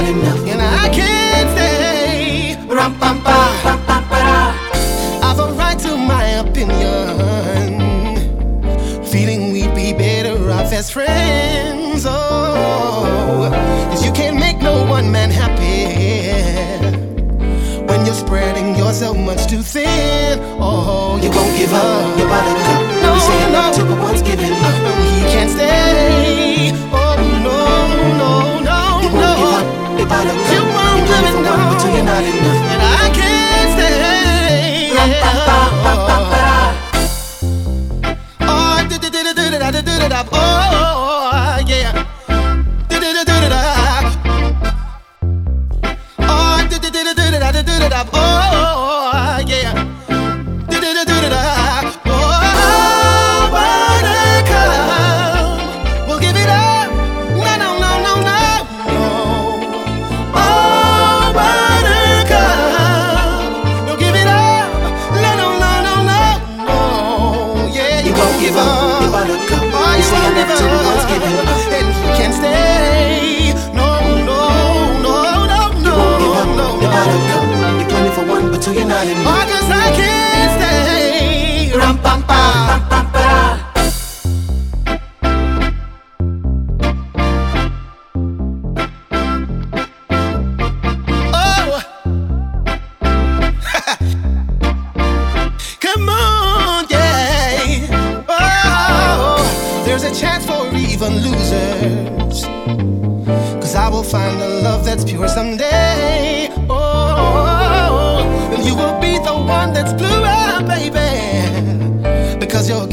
Not enough. And I can't stay. Ram, pam, pam. I've a right to my opinion best friends. Oh, cause you can't make no one man happy when you're spreading yourself much too thin. Oh, you won't give up. You're about to go. No, you say no. to, but once giving up, he can't stay. You're not enough, and I can't stay. Oh, Oh,